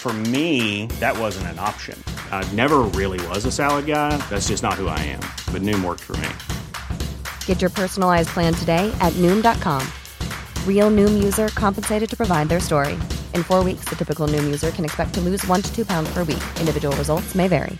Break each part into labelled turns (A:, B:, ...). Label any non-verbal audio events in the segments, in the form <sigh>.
A: For me, that wasn't an option. I never really was a salad guy. That's just not who I am. But Noom worked for me.
B: Get your personalized plan today at Noom.com. Real Noom user compensated to provide their story. In four weeks, the typical Noom user can expect to lose one to two pounds per week. Individual results may vary.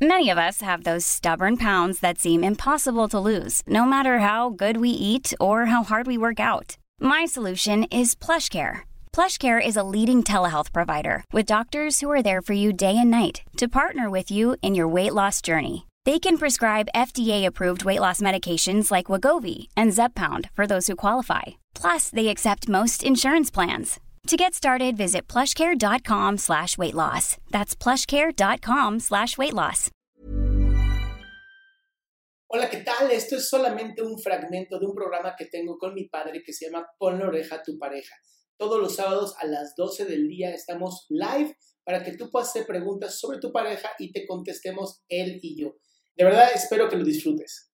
C: Many of us have those stubborn pounds that seem impossible to lose, no matter how good we eat or how hard we work out. My solution is PlushCare. PlushCare is a leading telehealth provider with doctors who are there for you day and night to partner with you in your weight loss journey. They can prescribe FDA-approved weight loss medications like Wagovi and Zepbound for those who qualify. Plus, they accept most insurance plans. To get started, visit plushcare.com slash weight loss. That's plushcare.com slash weight loss.
D: Hola, ¿qué tal? Esto es solamente un fragmento de un programa que tengo con mi padre que se llama Pon la oreja a tu pareja. Todos los sábados a las 12 del día estamos live para que tú puedas hacer preguntas sobre tu pareja y te contestemos él y yo. De verdad, espero que lo disfrutes.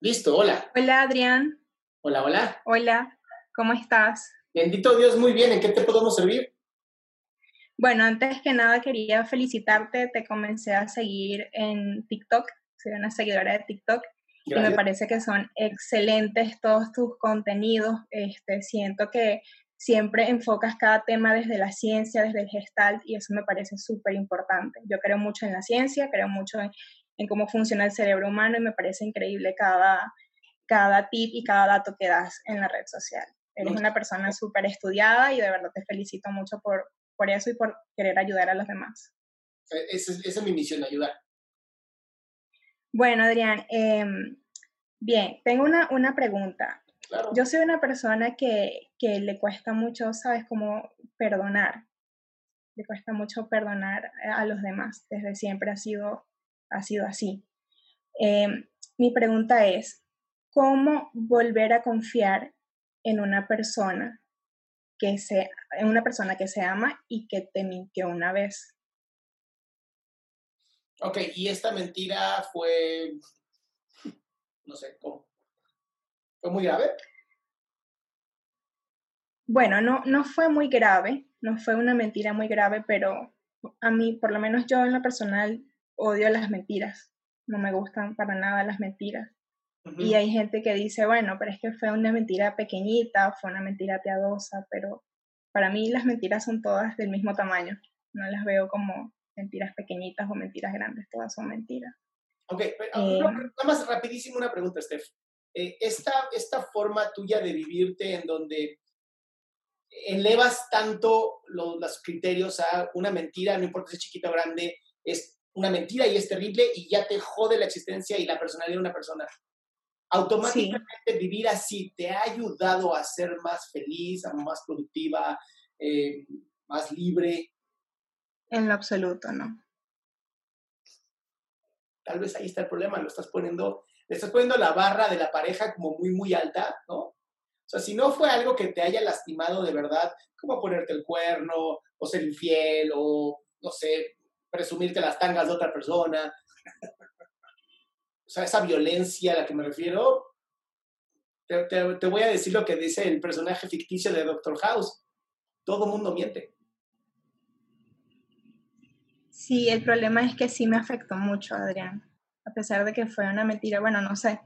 D: Listo, hola.
E: Hola, Adrián.
D: Hola, hola.
E: Hola, ¿cómo estás?
D: Bendito Dios, muy bien. ¿En qué te podemos servir?
E: Bueno, antes que nada quería felicitarte. Te comencé a seguir en TikTok. Soy una seguidora de TikTok.
D: Gracias.
E: Y me parece que son excelentes todos tus contenidos. Este, siento que siempre enfocas cada tema desde la ciencia, desde el gestalt, y eso me parece súper importante. Yo creo mucho en la ciencia, creo mucho en, en, cómo funciona el cerebro humano y me parece increíble cada, cada tip y cada dato que das en la red social. Eres una persona súper estudiada y de verdad te felicito mucho por, por eso y por querer ayudar a los demás.
D: Esa es, esa es mi misión, ayudar.
E: Bueno, Adrián, eh, bien, tengo una, una pregunta.
D: Claro.
E: Yo soy una persona que, que le cuesta mucho, ¿sabes? Como perdonar. Le cuesta mucho perdonar a los demás. Desde siempre ha sido, ha sido así. Eh, mi pregunta es, ¿cómo volver a confiar en una persona que se, en una persona que se ama y que te mintió una vez?
D: Ok, y esta mentira fue, no sé, ¿cómo? ¿Fue muy grave?
E: Bueno, no, no fue muy grave, no fue una mentira muy grave, pero a mí, por lo menos yo en lo personal, odio las mentiras. No me gustan para nada las mentiras. Uh -huh. Y hay gente que dice, bueno, pero es que fue una mentira pequeñita, fue una mentira piadosa, pero para mí las mentiras son todas del mismo tamaño. No las veo como mentiras pequeñitas o mentiras grandes, todas son mentiras.
D: Ok, pero eh, nada más rapidísimo una pregunta, Steph. Eh, esta, esta forma tuya de vivirte en donde elevas tanto lo, los criterios a una mentira, no importa si es chiquita o grande, es una mentira y es terrible y ya te jode la existencia y la personalidad de una persona. Automáticamente sí. vivir así te ha ayudado a ser más feliz, a más productiva, eh, más libre.
E: En lo absoluto, no.
D: Tal vez ahí está el problema, lo estás poniendo, estás poniendo la barra de la pareja como muy, muy alta, ¿no? O sea, si no fue algo que te haya lastimado de verdad, como ponerte el cuerno, o ser infiel, o, no sé, presumirte las tangas de otra persona. o sea, esa violencia a la que me refiero, te, te, te, voy a decir lo que dice el personaje ficticio de Doctor House. Todo mundo miente.
E: Sí, el problema es que sí me afectó mucho, Adrián. A pesar de que fue una mentira, bueno, no sé,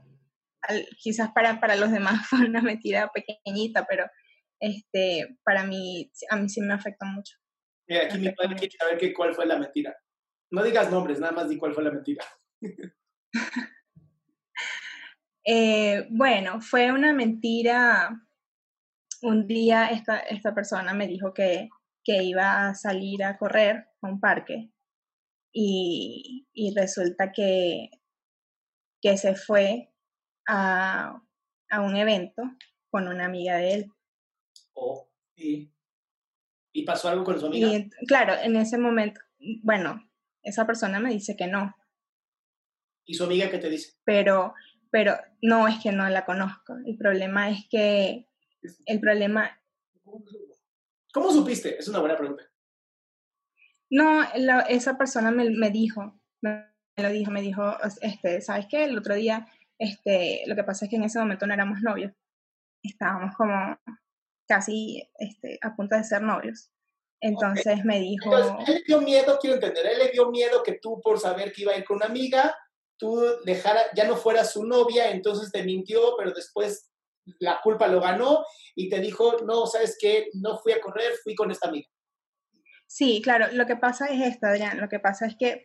E: al, quizás para, para los demás <laughs> fue una mentira pequeñita, pero este, para mí, a mí sí me afectó mucho.
D: Mira, aquí mi padre quiere saber que, cuál fue la mentira. No digas nombres, nada más di cuál fue la mentira. <laughs>
E: eh, bueno, fue una mentira. Un día esta, esta persona me dijo que, que iba a salir a correr a un parque y, y resulta que, que se fue a, a, un evento con una amiga de él.
D: Oh, ¿y, ¿y pasó algo con su amiga?
E: Y, claro, en ese momento, bueno, esa persona me dice que no.
D: ¿Y su amiga qué te dice?
E: Pero, pero no es que no la conozco. El problema es que, el problema...
D: ¿Cómo supiste? Es una buena pregunta.
E: No, esa persona me, me dijo, me, lo dijo, me dijo, este, ¿sabes qué? El otro día, este, lo que pasa es que en ese momento no éramos novios. Estábamos como casi este, a punto de ser novios. Entonces me dijo...
D: Entonces, él le dio miedo, quiero entender, él le dio miedo que tú por saber que iba a ir con una amiga, tú dejara, ya no fueras su novia, entonces te mintió, pero después la culpa lo ganó y te dijo, no, ¿sabes qué? No fui a correr, fui con esta amiga.
E: Sí, claro, lo que pasa es esto, Adrián, lo que pasa es que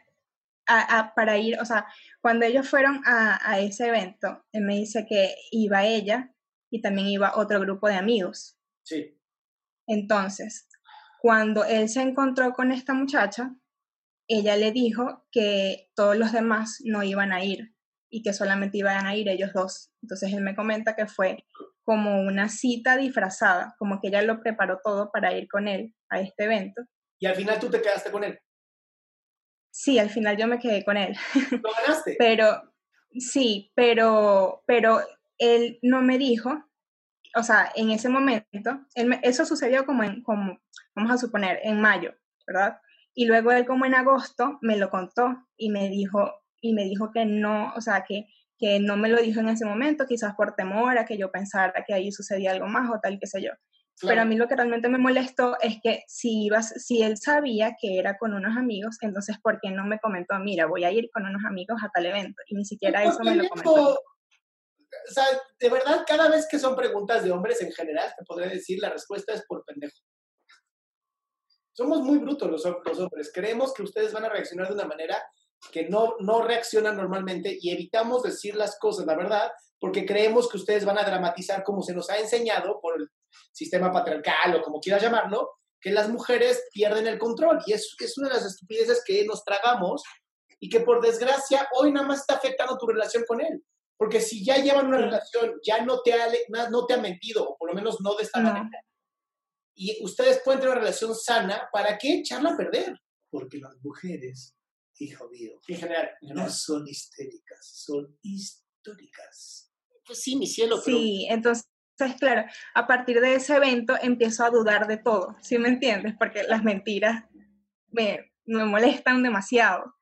E: para ir, o sea, cuando ellos fueron a, a ese evento, él me dice que iba ella y también iba otro grupo de amigos.
D: Sí.
E: Entonces, cuando él se encontró con esta muchacha, ella le dijo que todos los demás no iban a ir y que solamente iban a ir ellos dos. Entonces él me comenta que fue como una cita disfrazada, como que ella lo preparó todo para ir con él a este evento.
D: Y al final tú te quedaste con él.
E: Sí, al final yo me quedé con él. <laughs>
D: ¿Lo ganaste?
E: pero sí, pero, pero él no me dijo, o sea, en ese momento, eso sucedió como en, como vamos a suponer, en mayo, ¿verdad? Y luego él como en agosto me lo contó y me dijo, y me dijo que no, o sea, que, que no me lo dijo en ese momento, quizás por temor a que yo pensara que ahí sucedía algo más o tal, qué sé yo. Pero a mí lo que realmente me molestó es que si, ibas, si él sabía que era con unos amigos, entonces ¿por qué no me comentó, mira, voy a ir con unos amigos a tal evento? Y ni siquiera eso me lo comentó.
D: O sea, de verdad, cada vez que son preguntas de hombres en general, te podré decir, la respuesta es por pendejo. Somos muy brutos los, hombres. Creemos que ustedes van a reaccionar de una manera que no, no reaccionan normalmente y evitamos decir las cosas, la verdad, porque creemos que ustedes van a dramatizar como se nos ha enseñado por el sistema patriarcal o como quieras llamarlo, que las mujeres pierden el control. Y es, es una de las estupideces que nos tragamos y que por desgracia hoy nada más está afectando tu relación con él. Porque si ya llevan una relación, ya no te ha, no te ha mentido, o por lo menos no de esta manera, y ustedes pueden tener una relación sana, ¿para qué echarla a perder?
F: Porque las mujeres, hijo mío,
D: en general,
F: no son histéricas, son históricas.
D: Pues sí, mi cielo.
E: Pero... Sí, entonces, claro, a partir de ese evento empiezo a dudar de todo, ¿sí me entiendes? Porque las mentiras me, me molestan demasiado.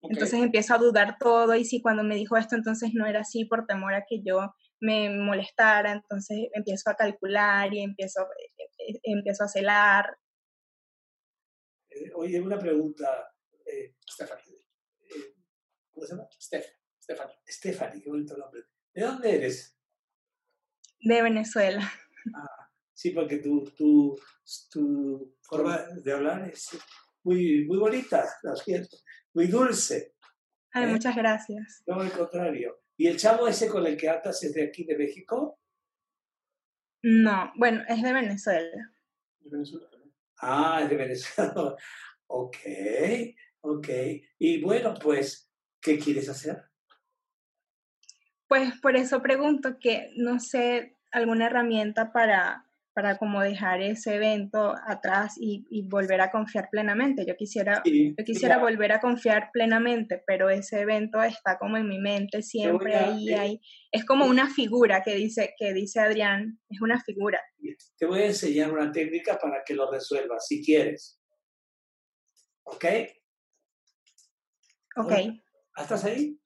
E: Entonces empiezo a dudar todo y si cuando me dijo esto entonces no era así por temor a que yo me molestara, entonces empiezo a calcular y empiezo, eh, eh, empiezo a celar.
F: Eh, oye, una pregunta, eh,
D: Stephanie.
F: ¿Cómo se llama?
D: Stephanie.
F: Stephanie, qué bonito nombre. ¿De dónde eres?
E: De Venezuela.
F: Ah, sí, porque tu, tu, tu forma de hablar es muy, muy bonita, lo siento, muy dulce.
E: Ay, muchas gracias.
F: No, al contrario. ¿Y el chavo ese con el que atas es de aquí, de México?
E: No, bueno, es de Venezuela.
D: De Venezuela.
F: Ah, es de Venezuela. <laughs> ok, ok. Y bueno, pues, ¿qué quieres hacer?
E: Pues por eso pregunto que, no sé, alguna herramienta para para como dejar ese evento atrás y, volver a confiar plenamente. Yo quisiera, yo quisiera volver a confiar plenamente, pero ese evento está como en mi mente siempre ahí, ahí. Es como una figura que dice, que dice Adrián, es una figura.
F: Te voy a enseñar una técnica para que lo resuelvas, si quieres. ¿Ok?
E: Ok.
F: ¿Estás ahí?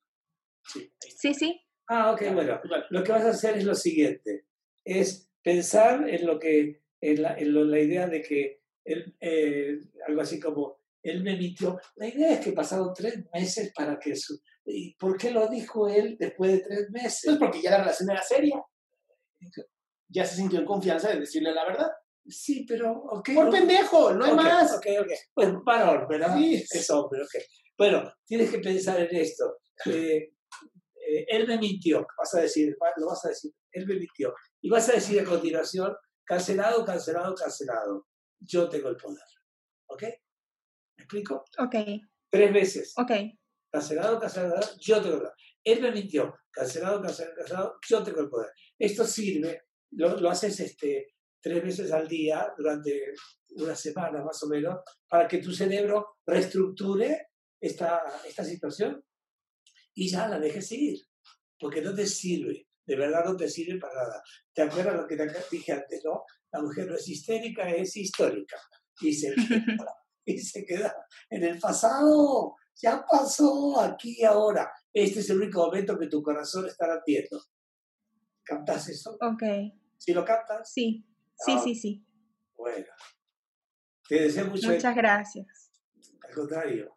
E: Sí. Sí, sí.
F: Ah, ok, bueno. Lo que vas a hacer es lo siguiente. Es pensar en lo que, en la, en la idea de que él, eh, algo así como, él me mintió. La idea es que pasaron tres meses para que su... ¿Y por qué lo dijo él después de tres meses?
D: Pues porque ya la relación era seria. Ya se sintió en confianza de decirle la verdad.
F: Sí, pero... Okay,
D: Por pendejo, no hay más.
F: Ok, ok. Pues varón, ¿verdad? Sí. Es hombre, ok. Bueno, tienes que pensar en esto. Eh, eh, él me mintió, vas a decir, lo vas a decir, él me mintió. Y vas a decir a continuación, cancelado, cancelado, cancelado. Yo tengo el poder. ¿Ok? ¿Me explico?
E: Ok.
F: Tres veces.
E: Ok.
F: Cancelado, cancelado, yo tengo el poder. Él me mintió. Cancelado, cancelado, cancelado, yo tengo el poder. Esto sirve, lo, lo haces este, tres veces al día durante una semana más o menos para que tu cerebro reestructure esta, esta situación y ya la dejes ir, porque no te sirve, de verdad no te sirve para nada. ¿Te acuerdas lo que te dije antes, no? La mujer no es histérica, es histórica. Y se, <laughs> <laughs> y se queda en el pasado, ya pasó, aquí ahora. Este es el único momento que tu corazón está latiendo. ¿Captas eso?
E: Ok.
F: ¿Sí lo captas?
E: Sí, sí,
F: Ah,
E: sí, sí.
F: Bueno. Te deseo mucho
E: Muchas gracias.
F: Al contrario.